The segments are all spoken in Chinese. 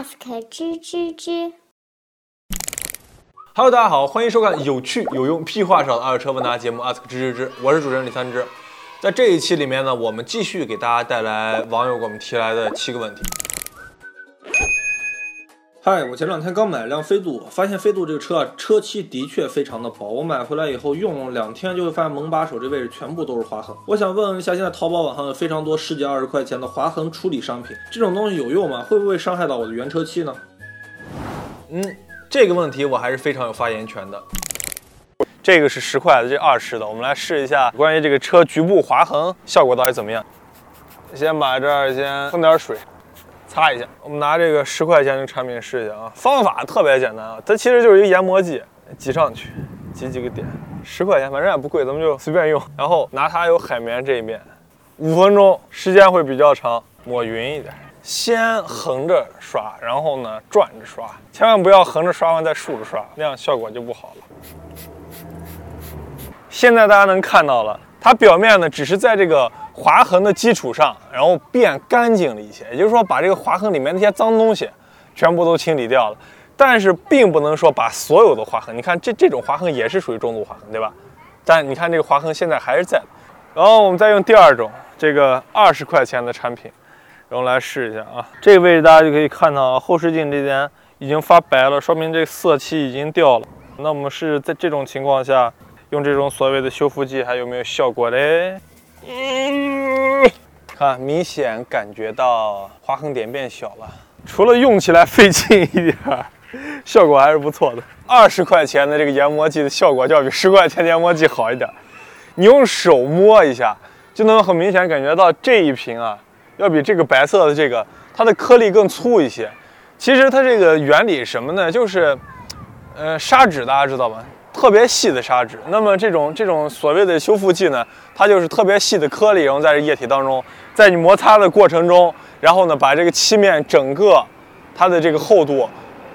ask 吱吱吱。Hello，大家好，欢迎收看有趣有用、屁话少的二手车问答节目 Ask 吱吱吱，我是主持人李三枝。在这一期里面呢，我们继续给大家带来网友给我们提来的七个问题。嗨，我前两天刚买了辆飞度，发现飞度这个车啊，车漆的确非常的薄。我买回来以后用两天，就会发现门把手这位置全部都是划痕。我想问问一下，现在淘宝网上有非常多十几二十块钱的划痕处理商品，这种东西有用吗？会不会伤害到我的原车漆呢？嗯，这个问题我还是非常有发言权的。这个是十块的，这二十的，我们来试一下关于这个车局部划痕效果到底怎么样。先把这儿先喷点水。擦一下，我们拿这个十块钱的产品试一下啊。方法特别简单啊，它其实就是一个研磨剂，挤上去，挤几个点，十块钱，反正也不贵，咱们就随便用。然后拿它有海绵这一面，五分钟时间会比较长，抹匀一点。先横着刷，然后呢转着刷，千万不要横着刷完再竖着刷，那样效果就不好了。现在大家能看到了，它表面呢只是在这个。划痕的基础上，然后变干净了一些，也就是说把这个划痕里面那些脏东西全部都清理掉了。但是并不能说把所有的划痕，你看这这种划痕也是属于中度划痕，对吧？但你看这个划痕现在还是在的。然后我们再用第二种这个二十块钱的产品，然后来试一下啊。这个位置大家就可以看到，后视镜这边已经发白了，说明这色漆已经掉了。那我们是在这种情况下用这种所谓的修复剂还有没有效果嘞？嗯，看明显感觉到划痕点变小了，除了用起来费劲一点，效果还是不错的。二十块钱的这个研磨剂的效果就要比十块钱研磨剂好一点。你用手摸一下，就能很明显感觉到这一瓶啊，要比这个白色的这个它的颗粒更粗一些。其实它这个原理什么呢？就是，呃，砂纸大家知道吧？特别细的砂纸，那么这种这种所谓的修复剂呢，它就是特别细的颗粒，然后在这液体当中，在你摩擦的过程中，然后呢把这个漆面整个它的这个厚度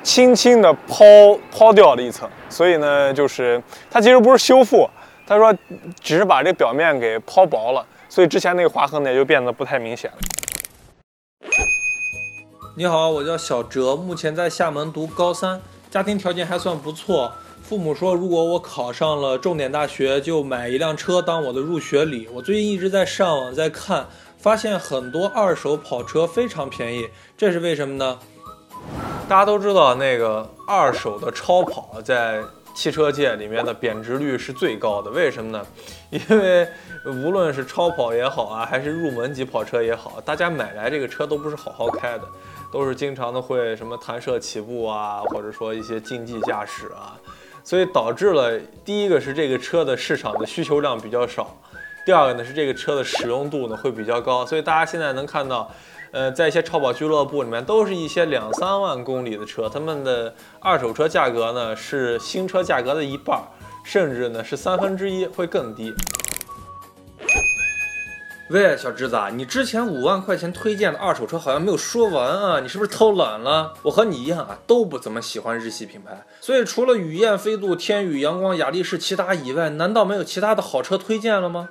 轻轻的抛抛掉了一层，所以呢就是它其实不是修复，他说只是把这表面给抛薄了，所以之前那个划痕呢也就变得不太明显了。你好，我叫小哲，目前在厦门读高三，家庭条件还算不错。父母说，如果我考上了重点大学，就买一辆车当我的入学礼。我最近一直在上网在看，发现很多二手跑车非常便宜，这是为什么呢？大家都知道，那个二手的超跑在汽车界里面的贬值率是最高的，为什么呢？因为无论是超跑也好啊，还是入门级跑车也好，大家买来这个车都不是好好开的，都是经常的会什么弹射起步啊，或者说一些竞技驾驶啊。所以导致了第一个是这个车的市场的需求量比较少，第二个呢是这个车的使用度呢会比较高，所以大家现在能看到，呃，在一些超跑俱乐部里面都是一些两三万公里的车，他们的二手车价格呢是新车价格的一半，甚至呢是三分之一，会更低。喂，小侄子，你之前五万块钱推荐的二手车好像没有说完啊，你是不是偷懒了？我和你一样啊，都不怎么喜欢日系品牌，所以除了雨燕、飞度、天宇、阳光、雅力士、骐达以外，难道没有其他的好车推荐了吗？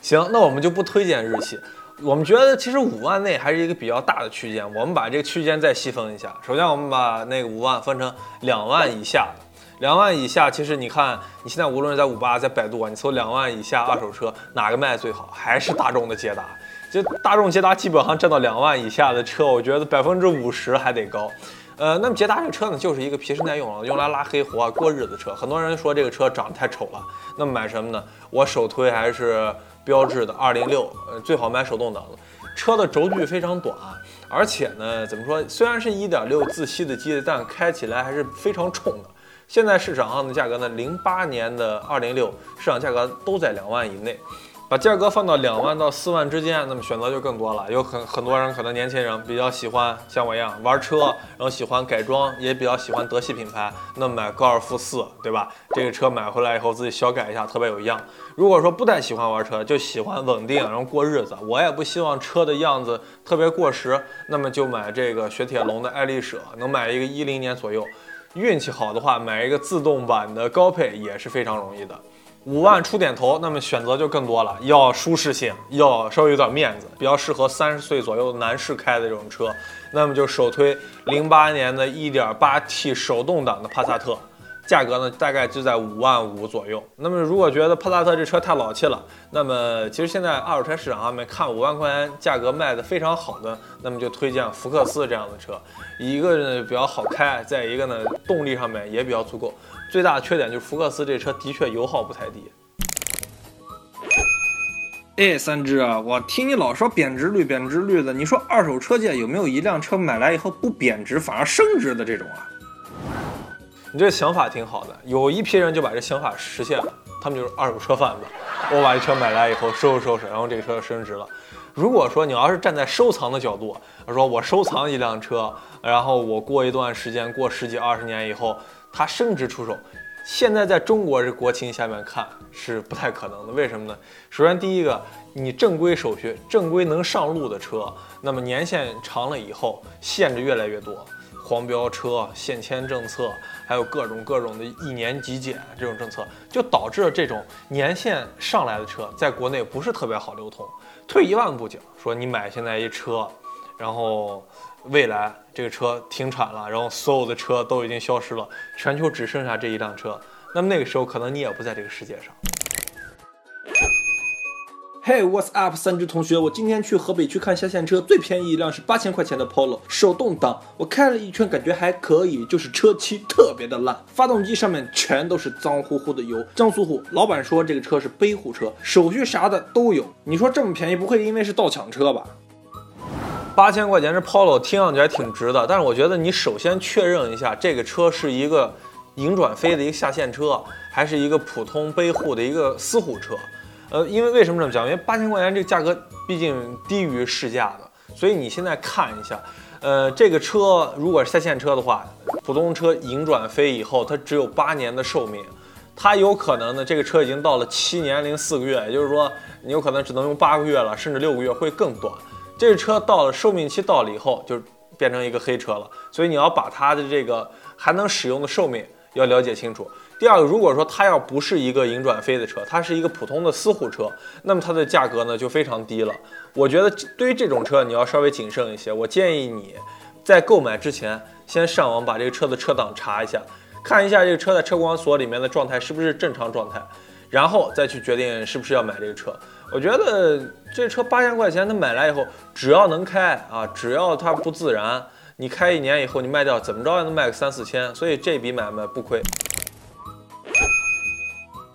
行，那我们就不推荐日系。我们觉得其实五万内还是一个比较大的区间，我们把这个区间再细分一下。首先，我们把那个五万分成两万以下。两万以下，其实你看，你现在无论是在五八，在百度啊，你搜两万以下二手车，哪个卖最好？还是大众的捷达。就大众捷达基本上占到两万以下的车，我觉得百分之五十还得高。呃，那么捷达这个车呢，就是一个皮实耐用、用来拉黑活啊、过日子车。很多人说这个车长得太丑了，那么买什么呢？我首推还是标致的二零六，呃，最好买手动挡的。车的轴距非常短，而且呢，怎么说？虽然是一点六自吸的机子，但开起来还是非常冲的。现在市场上的价格呢，零八年的二零六市场价格都在两万以内，把价格放到两万到四万之间，那么选择就更多了。有很很多人可能年轻人比较喜欢像我一样玩车，然后喜欢改装，也比较喜欢德系品牌，那买高尔夫四，对吧？这个车买回来以后自己小改一下，特别有样。如果说不太喜欢玩车，就喜欢稳定，然后过日子，我也不希望车的样子特别过时，那么就买这个雪铁龙的爱丽舍，能买一个一零年左右。运气好的话，买一个自动版的高配也是非常容易的。五万出点头，那么选择就更多了，要舒适性，要稍微有点面子，比较适合三十岁左右男士开的这种车，那么就首推零八年的 1.8T 手动挡的帕萨特。价格呢，大概就在五万五左右。那么，如果觉得帕萨特这车太老气了，那么其实现在二手车市场上面看五万块钱价格卖的非常好的，那么就推荐福克斯这样的车。一个呢比较好开，再一个呢动力上面也比较足够。最大的缺点就是福克斯这车的确油耗不太低。哎，三只啊，我听你老说贬值率贬值率的，你说二手车界有没有一辆车买来以后不贬值反而升值的这种啊？你这想法挺好的，有一批人就把这想法实现了，他们就是二手车贩子。我把这车买来以后收拾收拾，然后这个车升值了。如果说你要是站在收藏的角度，说我收藏一辆车，然后我过一段时间，过十几二十年以后，它升值出手，现在在中国这国情下面看是不太可能的。为什么呢？首先第一个，你正规手续、正规能上路的车，那么年限长了以后，限制越来越多。黄标车、限迁政策，还有各种各种的一年极简这种政策，就导致了这种年限上来的车在国内不是特别好流通。退一万步讲，说你买现在一车，然后未来这个车停产了，然后所有的车都已经消失了，全球只剩下这一辆车，那么那个时候可能你也不在这个世界上。Hey, what's up，三只同学，我今天去河北去看下线车，最便宜一辆是八千块钱的 Polo 手动挡，我开了一圈，感觉还可以，就是车漆特别的烂，发动机上面全都是脏乎乎的油。江苏沪老板说这个车是背户车，手续啥的都有。你说这么便宜，不会因为是盗抢车吧？八千块钱这 Polo 听上去还挺值的，但是我觉得你首先确认一下，这个车是一个营转飞的一个下线车，还是一个普通背户的一个私户车。呃，因为为什么这么讲？因为八千块钱这个价格毕竟低于市价的，所以你现在看一下，呃，这个车如果是下线车的话，普通车营转飞以后，它只有八年的寿命，它有可能呢，这个车已经到了七年零四个月，也就是说，你有可能只能用八个月了，甚至六个月会更短。这个车到了寿命期到了以后，就变成一个黑车了，所以你要把它的这个还能使用的寿命要了解清楚。第二个，如果说它要不是一个营转飞的车，它是一个普通的私户车，那么它的价格呢就非常低了。我觉得对于这种车，你要稍微谨慎一些。我建议你在购买之前，先上网把这个车的车档查一下，看一下这个车在车管所里面的状态是不是正常状态，然后再去决定是不是要买这个车。我觉得这车八千块钱，它买来以后，只要能开啊，只要它不自燃，你开一年以后你卖掉，怎么着也能卖个三四千，所以这笔买卖不亏。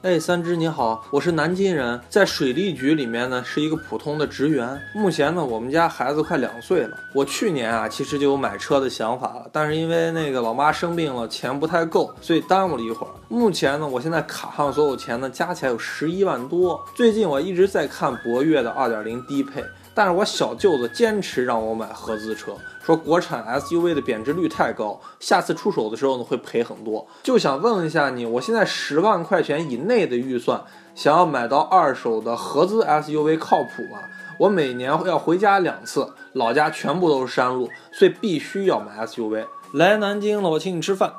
哎，三只你好，我是南京人，在水利局里面呢是一个普通的职员。目前呢，我们家孩子快两岁了。我去年啊，其实就有买车的想法了，但是因为那个老妈生病了，钱不太够，所以耽误了一会儿。目前呢，我现在卡上所有钱呢，加起来有十一万多。最近我一直在看博越的二点零低配。但是我小舅子坚持让我买合资车，说国产 SUV 的贬值率太高，下次出手的时候呢会赔很多。就想问一下你，我现在十万块钱以内的预算，想要买到二手的合资 SUV 靠谱吗？我每年要回家两次，老家全部都是山路，所以必须要买 SUV。来南京了，我请你吃饭。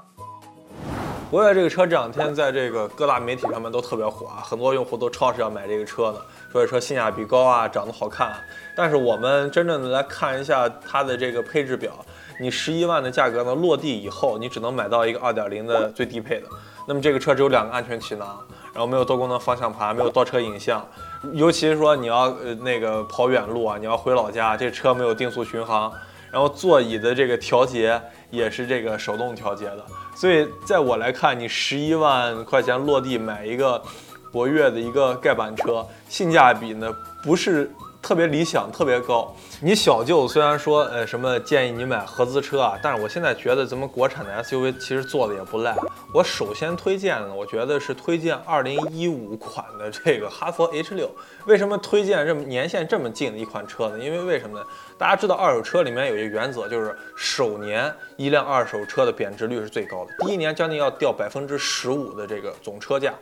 博越这个车这两天在这个各大媒体上面都特别火啊，很多用户都超市要买这个车呢，说这车性价比高啊，长得好看啊。但是我们真正的来看一下它的这个配置表，你十一万的价格呢，落地以后你只能买到一个二点零的最低配的。那么这个车只有两个安全气囊，然后没有多功能方向盘，没有倒车影像，尤其是说你要呃那个跑远路啊，你要回老家，这车没有定速巡航，然后座椅的这个调节也是这个手动调节的。所以，在我来看，你十一万块钱落地买一个博越的一个盖板车，性价比呢不是特别理想，特别高。你小舅虽然说，呃，什么建议你买合资车啊，但是我现在觉得咱们国产的 SUV 其实做的也不赖。我首先推荐呢，我觉得是推荐2015款的这个哈佛 H 六。为什么推荐这么年限这么近的一款车呢？因为为什么呢？大家知道二手车里面有一个原则，就是首年一辆二手车的贬值率是最高的，第一年将近要掉百分之十五的这个总车价。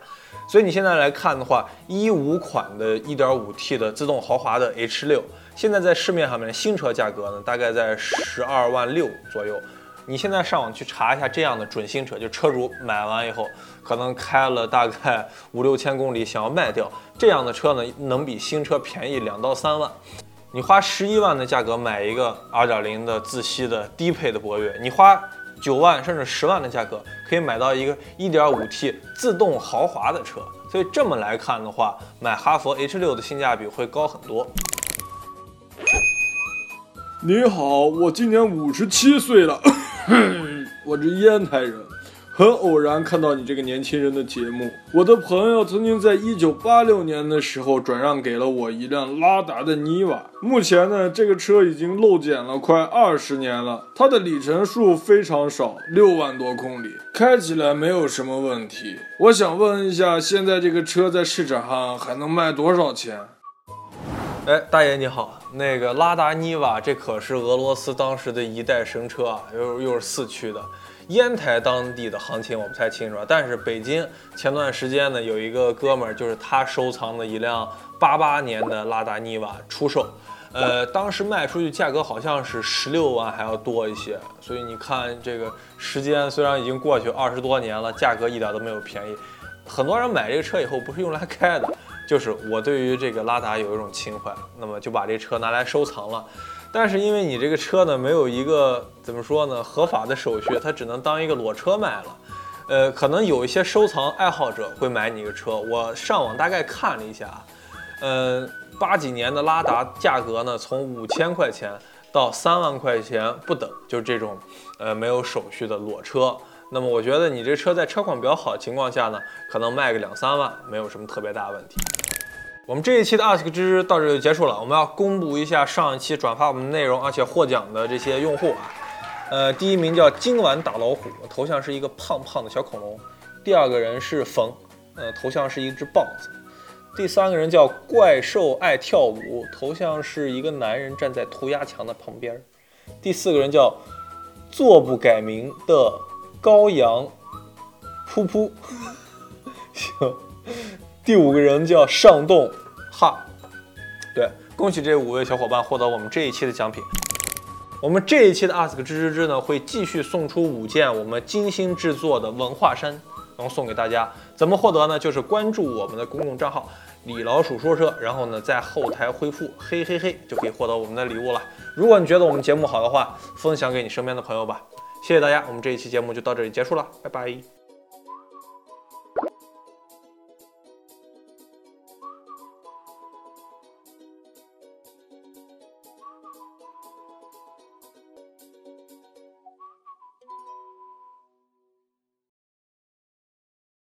所以你现在来看的话，一五款的 1.5T 的自动豪华的 H 六。现在在市面上面新车价格呢，大概在十二万六左右。你现在上网去查一下这样的准新车，就车主买完以后可能开了大概五六千公里，想要卖掉这样的车呢，能比新车便宜两到三万。你花十一万的价格买一个二点零的自吸的低配的博越，你花九万甚至十万的价格可以买到一个一点五 T 自动豪华的车。所以这么来看的话，买哈弗 H 六的性价比会高很多。你好，我今年五十七岁了，我是烟台人。很偶然看到你这个年轻人的节目，我的朋友曾经在一九八六年的时候转让给了我一辆拉达的尼瓦。目前呢，这个车已经漏检了快二十年了，它的里程数非常少，六万多公里，开起来没有什么问题。我想问一下，现在这个车在市场上还能卖多少钱？哎，大爷你好，那个拉达尼瓦，这可是俄罗斯当时的一代神车啊，又又是四驱的。烟台当地的行情我不太清楚，但是北京前段时间呢，有一个哥们儿，就是他收藏的一辆八八年的拉达尼瓦出售，呃，当时卖出去价格好像是十六万还要多一些，所以你看这个时间虽然已经过去二十多年了，价格一点都没有便宜。很多人买这个车以后不是用来开的。就是我对于这个拉达有一种情怀，那么就把这车拿来收藏了。但是因为你这个车呢，没有一个怎么说呢，合法的手续，它只能当一个裸车卖了。呃，可能有一些收藏爱好者会买你个车。我上网大概看了一下，呃，八几年的拉达价格呢，从五千块钱到三万块钱不等，就是这种呃没有手续的裸车。那么我觉得你这车在车况比较好的情况下呢，可能卖个两三万，没有什么特别大问题。我们这一期的 Ask 知识到这就结束了。我们要公布一下上一期转发我们内容而且获奖的这些用户啊。呃，第一名叫今晚打老虎，头像是一个胖胖的小恐龙。第二个人是冯，呃，头像是一只豹子。第三个人叫怪兽爱跳舞，头像是一个男人站在涂鸦墙的旁边。第四个人叫做不改名的。羔羊，噗噗，行。第五个人叫上洞，哈，对，恭喜这五位小伙伴获得我们这一期的奖品。我们这一期的 ask 吱吱吱呢，会继续送出五件我们精心制作的文化衫，然后送给大家。怎么获得呢？就是关注我们的公众账号“李老鼠说车”，然后呢，在后台回复“嘿嘿嘿”，就可以获得我们的礼物了。如果你觉得我们节目好的话，分享给你身边的朋友吧。谢谢大家，我们这一期节目就到这里结束了，拜拜。